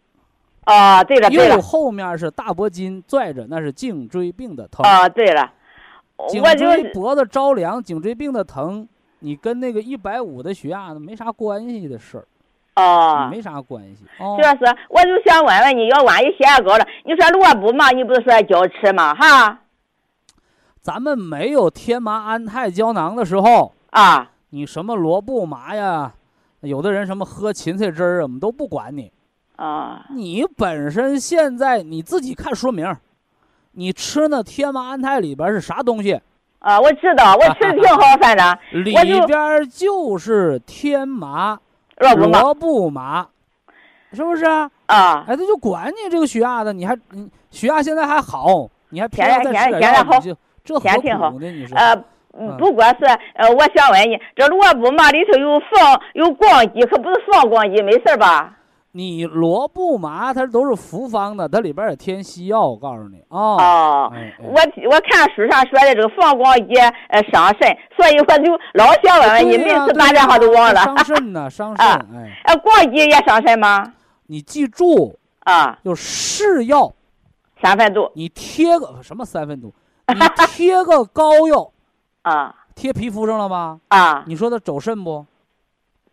E: 哦，对了对了。
A: 右后面是大脖筋拽着，那是颈椎病的疼。
E: 哦，对了。
A: 颈椎脖子着凉，颈椎病的疼，你跟那个一百五的血压没啥关系的事儿，
E: 哦，
A: 没啥关系。
E: 徐老师，我就想问问你，要万一血压高了，你说萝卜嘛，你不是说教吃吗？哈，
A: 咱们没有天麻安泰胶囊的时候
E: 啊，
A: 你什么萝卜麻呀，有的人什么喝芹菜汁儿，我们都不管你
E: 啊。
A: 你本身现在你自己看说明。你吃那天麻安泰里边是啥东西？
E: 啊，我知道，*laughs* 我吃的挺好，反正
A: 里边就是天麻、罗布麻，是不是啊？
E: 啊，
A: 哎，他就管你这个血压的，你还你血压现在还好，你还偏
E: 再吃
A: 点
E: 药，
A: 这何苦呢？你说？
E: 呃，不过是呃，我想问你，这萝卜麻里头有放有光肌，可不是放光肌，没事吧？
A: 你罗布麻它都是复方的，它里边也添西药。我告诉你啊，
E: 哦，我我看书上说的这个放光肌呃伤肾，所以我就老想问问你，每次打电话都忘了。
A: 伤肾呢，*laughs* 伤肾。哎，
E: 呃，光肌也伤肾吗？
A: 你记住
E: 啊，
A: 就是药
E: 三分毒。
A: 你贴个什么三分毒？你贴个膏药 *laughs*
E: 啊，
A: 贴皮肤上了吗？
E: 啊，
A: 你说它走肾不？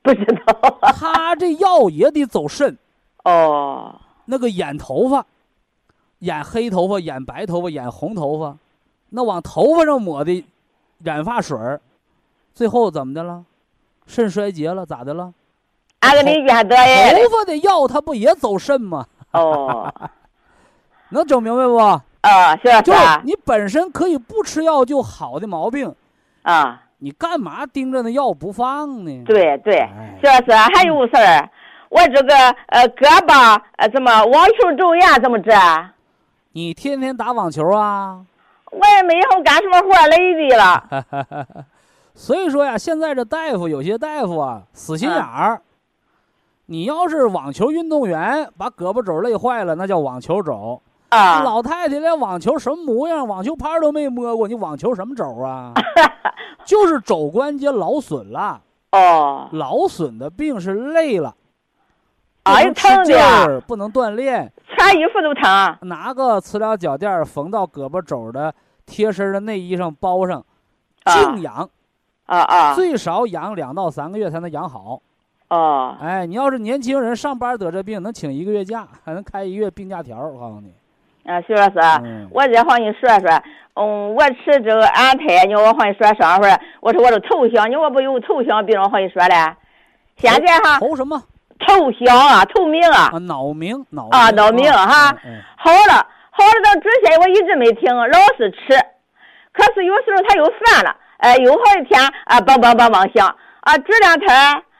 E: 不知道，*laughs*
A: 他这药也得走肾，
E: 哦，
A: 那个染头发，染黑头发、染白头发、染红头发，那往头发上抹的染发水儿，最后怎么的了？肾衰竭了，咋的了？头发的药，它不也走肾吗？
E: 哦，*laughs*
A: 能整明白不？
E: 啊，是
A: 就你本身可以不吃药就好的毛病，
E: 啊。
A: 你干嘛盯着那药不放呢？
E: 对对，这是还有事儿。我这个呃胳膊呃怎么网球肘呀怎么治？
A: 你天天打网球啊？
E: 我也没有干什么活，累的了。*laughs*
A: 所以说呀，现在这大夫有些大夫啊，死心眼儿。你要是网球运动员，把胳膊肘累坏了，那叫网球肘；
E: 啊，
A: 老太太连网球什么模样，网球拍都没摸过，你网球什么肘啊？*laughs* 就是肘关节劳损了。
E: 哦，
A: 劳损的病是累了，
E: 哎呀，疼
A: 的，不能锻炼，
E: 穿衣服都疼。
A: 拿个磁疗脚垫缝到胳膊肘的贴身的内衣上包上，静养。
E: 啊啊！
A: 最少养两到三个月才能养好。
E: 哦。
A: 哎，你要是年轻人上班得这病，能请一个月假，还能开一月病假条。我告诉你。
E: 啊，徐老师，我再和你说说。嗯，我吃这个安胎，你我和你说上回，我说我这头香，你我不有头香病，我和你说嘞。现在哈。
A: 头什么？
E: 头香啊，头鸣啊。
A: 啊，脑鸣，脑。
E: 啊，脑鸣哈。好了，好了，到之前我一直没停，老是吃，可是有时候它又犯了。哎，又好几天啊，梆梆梆梆响啊！这两天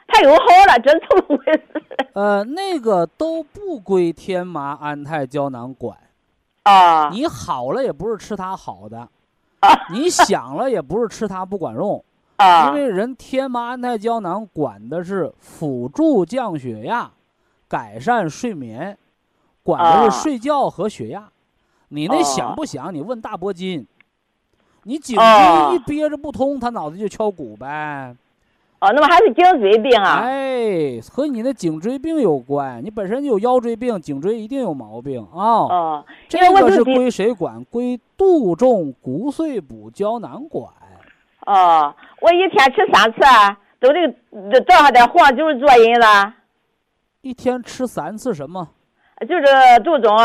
E: 它又好了，真怎么回事？
A: 呃，那个都不归天麻安泰胶囊管
E: 啊。
A: 你好了也不是吃它好的
E: 啊，*laughs*
A: 你想了也不是吃它不管用
E: 啊。
A: 因为人天麻安泰胶囊管的是辅助降血压、改善睡眠，管的是睡觉和血压。你那想不想？你问大伯金。你颈椎一憋着不通，他脑袋就敲鼓呗。
E: 哦，那么还是颈椎病啊？
A: 哎，和你的颈椎病有关。你本身就有腰椎病，颈椎一定有毛病啊。
E: 哦，
A: 这个是归谁管？归杜仲骨碎补胶囊管。
E: 哦，我一天吃三次，都得多少点黄酒做饮了。
A: 一天吃三次什么？
E: 就是杜仲。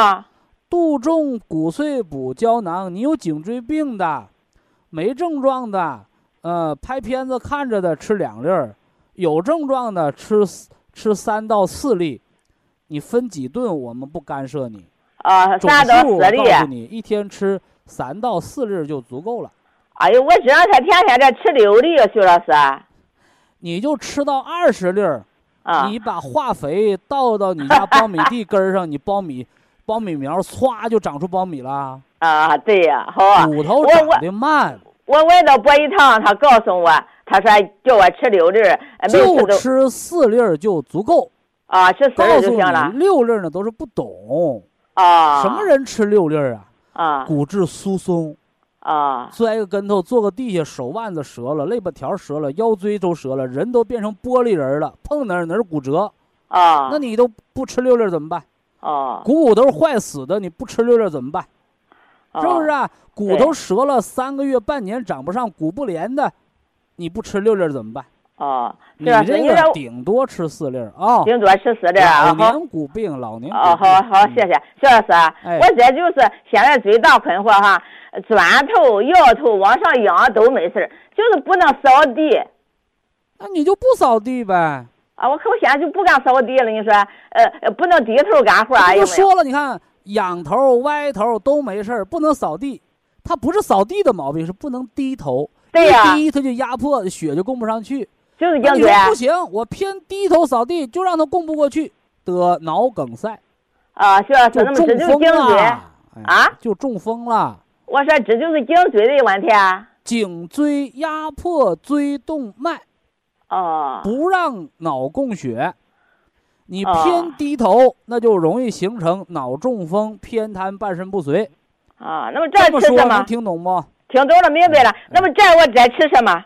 A: 杜仲骨碎补胶囊，你有颈椎病的。没症状的，呃，拍片子看着的吃两粒儿，有症状的吃吃三到四粒，你分几顿我们不干涉你。
E: 啊，三到四粒。
A: 告诉你，一天吃三到四粒就足够了。
E: 哎呦，我这两天天天在吃六粒，徐老师。
A: 你就吃到二十粒儿，
E: 啊，
A: 你把化肥倒到你家苞米地根儿上，*laughs* 你苞米苞米苗唰就长出苞米了。
E: 啊，对呀，好啊。
A: 骨头长得慢。
E: 我问到博一堂，他告诉我，他说叫我吃六粒儿，
A: 就吃四粒儿就足够。
E: 啊，吃四粒就行了。
A: 六粒儿呢都是不懂。
E: 啊。
A: 什么人吃六粒儿啊？
E: 啊。
A: 骨质疏松。
E: 啊。
A: 摔个跟头，坐个地下，手腕子折了，肋巴条折了，腰椎都折了，人都变成玻璃人了，碰哪儿哪儿骨折。
E: 啊。
A: 那你都不吃六粒儿怎么办？
E: 啊。
A: 股骨头坏死的，你不吃六粒儿怎么办？是不是啊？骨头折了三个月、半年长不上，骨不连的，你不吃六粒怎么办？
E: 哦，
A: 你这个顶多吃四粒啊。
E: 顶多吃四粒啊。
A: 老年骨病，老年。
E: 哦，好好，谢谢徐老师。哎，我这就是现在最大困惑哈，砖头、摇头往上仰都没事就是不能扫地。
A: 那你就不扫地呗。
E: 啊，我可我现在就不敢扫地了。你说，呃，不能低头干活。
A: 我说了，你看。仰头、歪头都没事儿，不能扫地。他不是扫地的毛病，是不能低头。
E: 对
A: 呀，低他就压迫，血就供不上去。
E: 就是颈
A: 椎。不行，我偏低头扫地，就让他供不过去，得脑梗塞。
E: 啊，是啊，就，那么这就是颈椎
A: 啊？就中风了。
E: 我说这就是颈椎的问题啊。
A: 颈椎压迫椎动脉，
E: 哦，
A: 不让脑供血。你偏低头，那就容易形成脑中风、偏瘫、半身不遂。
E: 啊，那么这吃什么？
A: 能听懂不？
E: 听懂了，明白了。那么这我再吃什么？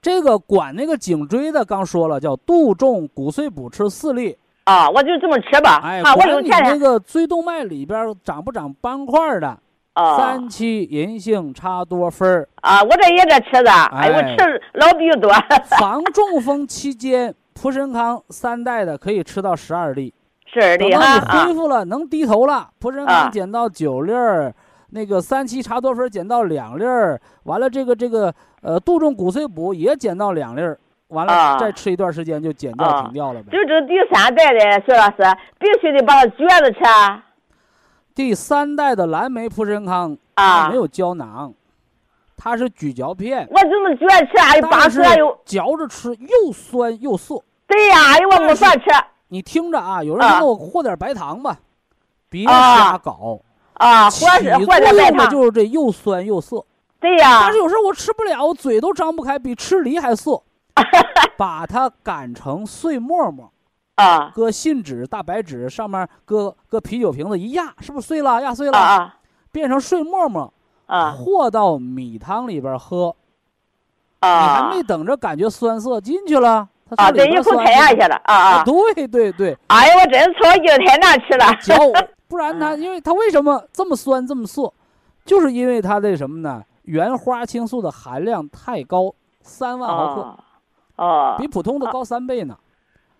A: 这个管那个颈椎的，刚说了，叫杜仲骨碎补，吃四粒。
E: 啊，我就这么吃吧。
A: 哎，
E: 管
A: 你那个椎动脉里边长不长斑块的？
E: 啊。
A: 三七银杏茶多酚。
E: 啊，我这也在吃的。哎，我吃老比较多。*laughs*
A: 防中风期间。普参康三代的可以吃到十二粒，
E: 十二粒
A: 哈。等你恢复了，能低头了，普参康减到九粒儿，那个三七茶多酚减到两粒儿，完了这个这个呃杜仲骨碎补也减到两粒儿，完了再吃一段时间就减掉停掉了呗。
E: 就这第三代的徐老师必须得把它撅着吃。
A: 第三代的蓝莓蒲参康
E: 啊
A: 没有胶囊。它是咀嚼片，
E: 我怎么觉得吃啊？又拔出来又
A: 嚼着吃，又酸又涩。
E: 对呀，哎呦，我没法吃。
A: 你听着啊，有人给我和点白糖吧，别瞎搞
E: 啊！起作用
A: 的就是这又酸又涩。
E: 对呀。
A: 但是有时候我吃不了，我嘴都张不开，比吃梨还涩。把它擀成碎沫沫，
E: 啊，
A: 搁信纸、大白纸上面搁搁啤酒瓶子一压，是不是碎了？压碎了，
E: 啊
A: 变成碎沫沫，
E: 啊
A: 和到米汤里边喝。你
E: 啊
A: 还没等着感觉酸涩进去了，它
E: 啊！对，一口
A: 酸进
E: 吞下去了啊啊！
A: 对对对，
E: 哎呀，我真是操劲，太难吃了。*laughs*
A: 嚼，不然它，
E: 嗯
A: 因为它为什么这么酸这么涩，就是因为它的什么呢？原花青素的含量太高，三万毫克，
E: 哦哦
A: 比普通的高三倍呢。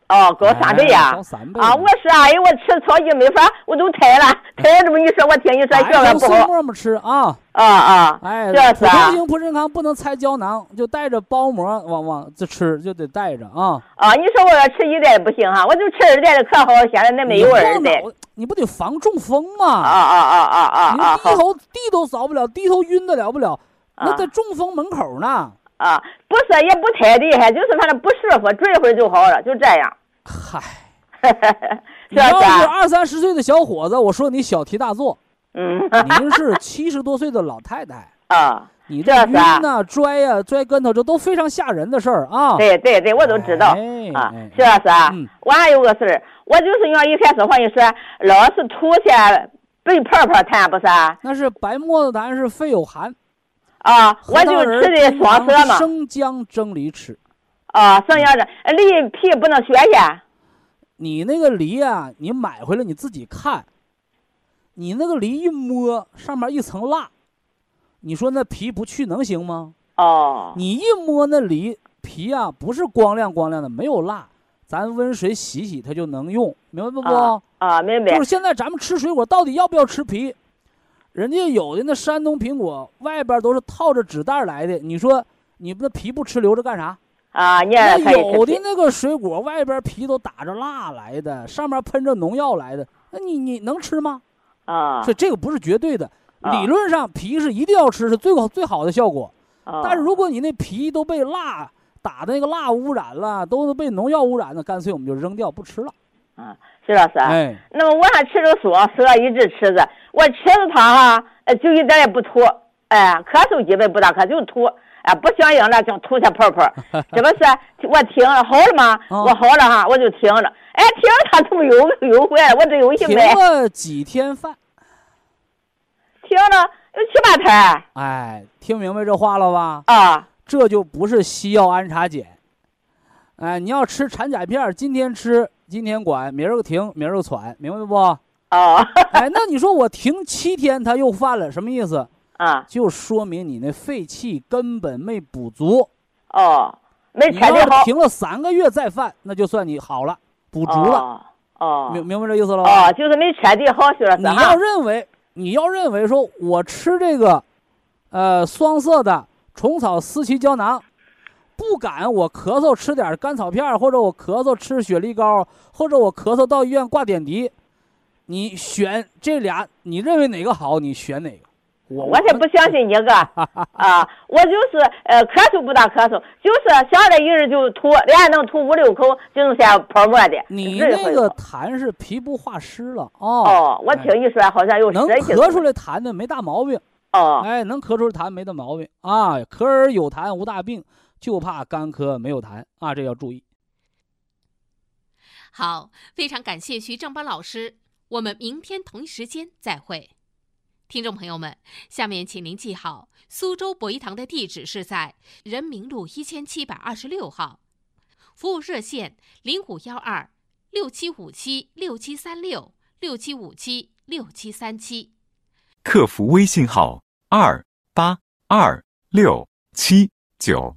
E: 哦，高三倍
A: 哎
E: 呀
A: 高！三倍
E: 啊，我是哎呀，我吃草鸡没法，我都退了，退了这么一说，我听你说
A: 白
E: 效果不好。
A: 成碎沫沫吃啊！
E: 啊啊，
A: 哎，
E: 这是
A: 普通
E: 啊
A: 型葡珍康不能拆胶囊，就带着包膜往往这吃，就得带着啊。
E: 啊！你说我要吃一代不行哈，我就吃二代的可好，现在那没有
A: 你
E: 二代。
A: 后脑你不得防中风
E: 啊
A: 吗？
E: 啊啊啊啊
A: 你
E: 啊！你
A: 低头地都扫不了，低头晕得了不了，那
E: 啊
A: 在中风门口呢。
E: 啊，不是也不太厉害，就是反正不舒服，追一会儿就好了，就这样。
A: 嗨，*laughs* 你要是二三十岁的小伙子，我说你小题大做。
E: 嗯
A: 您是七十多岁的老太太，*laughs*
E: 啊，
A: 你这晕呐、拽呀、拽跟头，这都非常吓人的事儿啊。
E: 对对对，我都知道
A: 哎
E: 啊徐老师啊
A: 嗯。
E: 我还有个事儿，我就是要一开始话你说，老是吐些白泡泡痰，不是啊？
A: 那是白沫子痰，是肺有寒。
E: 啊，我就吃的双蛇嘛。
A: 生姜蒸梨吃。
E: 啊，剩下的梨皮不能削下。
A: 你那个梨啊，你买回来你自己看，你那个梨一摸，上面一层蜡，你说那皮不去能行吗？
E: 哦，
A: 你一摸那梨皮啊，不是光亮光亮的，没有蜡，咱温水洗洗它就能用，明白不？
E: 啊啊，明白
A: 就是。现在咱们吃水果到底要不要吃皮？人家有的那山东苹果外边都是套着纸袋来的，你说你那皮不吃留着干啥？
E: 啊，你
A: 那。有的那个水果外边皮都打着蜡来的，上面喷着农药来的，那你你能吃吗？
E: 啊
A: 所以这个不是绝对的，
E: 啊
A: 理论上皮是一定要吃，是最好最好的效果。
E: 啊
A: 但是如果你那皮都被蜡打的那个蜡污染了，都被农药污染了，干脆我们就扔掉不吃了。
E: 啊，徐老师那么我还吃着双蛇，一直吃着，我吃着它哈，呃就一点也不吐，哎，咳嗽基本不大咳，就吐，哎，不响应了就吐下泡泡，*laughs* 这不是我停了好了吗？
A: 啊
E: 我好了哈，我就停了，哎，停了它怎么又又回来了？我这有一
A: 停
E: 买，
A: 了几天饭，*laughs*
E: 停了有七八天
A: 哎，听明白这话了吧？
E: 啊
A: 这就不是西药安茶碱。哎，你要吃产甲片，今天吃，今天管，明儿个停，明儿个喘，明白不？
E: 哦 *laughs*
A: 哎，那你说我停七天，他又犯了，什么意思？
E: 啊
A: 就说明你那肺气根本没补足。
E: 哦，没
A: 你要
E: 彻底好，
A: 停了三个月再犯，那就算你好了，补足了，
E: 哦哦
A: 明明白这意思了吧？
E: 哦，就是没彻底好，
A: 你要，认为，你要认为说我吃这个，呃，双色的虫草四七胶囊，不敢我咳嗽吃点甘草片儿，或者我咳嗽吃雪梨膏，或者我咳嗽到医院挂点滴，你选这俩，你认为哪个好，你选哪个。我
E: 我才不相信你个 *laughs* 啊！我就是呃咳嗽不大咳嗽，就是上来一人就吐，连能吐五六口就能像泡沫的。
A: 你那个痰是皮肤化湿了哦。
E: 哦，我听你说好像有
A: 能
E: 湿气
A: 咳出来痰的没大毛病，
E: 哦
A: 哎，能咳出来痰没大毛病啊。咳而有痰无大病，就怕干咳没有痰啊，这要注意。
C: 好，非常感谢徐正邦老师，我们明天同一时间再会。听众朋友们，下面请您记好，苏州博医堂的地址是在人民路一千七百二十六号，服务热线零五幺二六七五七六七三六六七五七六七三七。
D: 客服微信号二八二六七九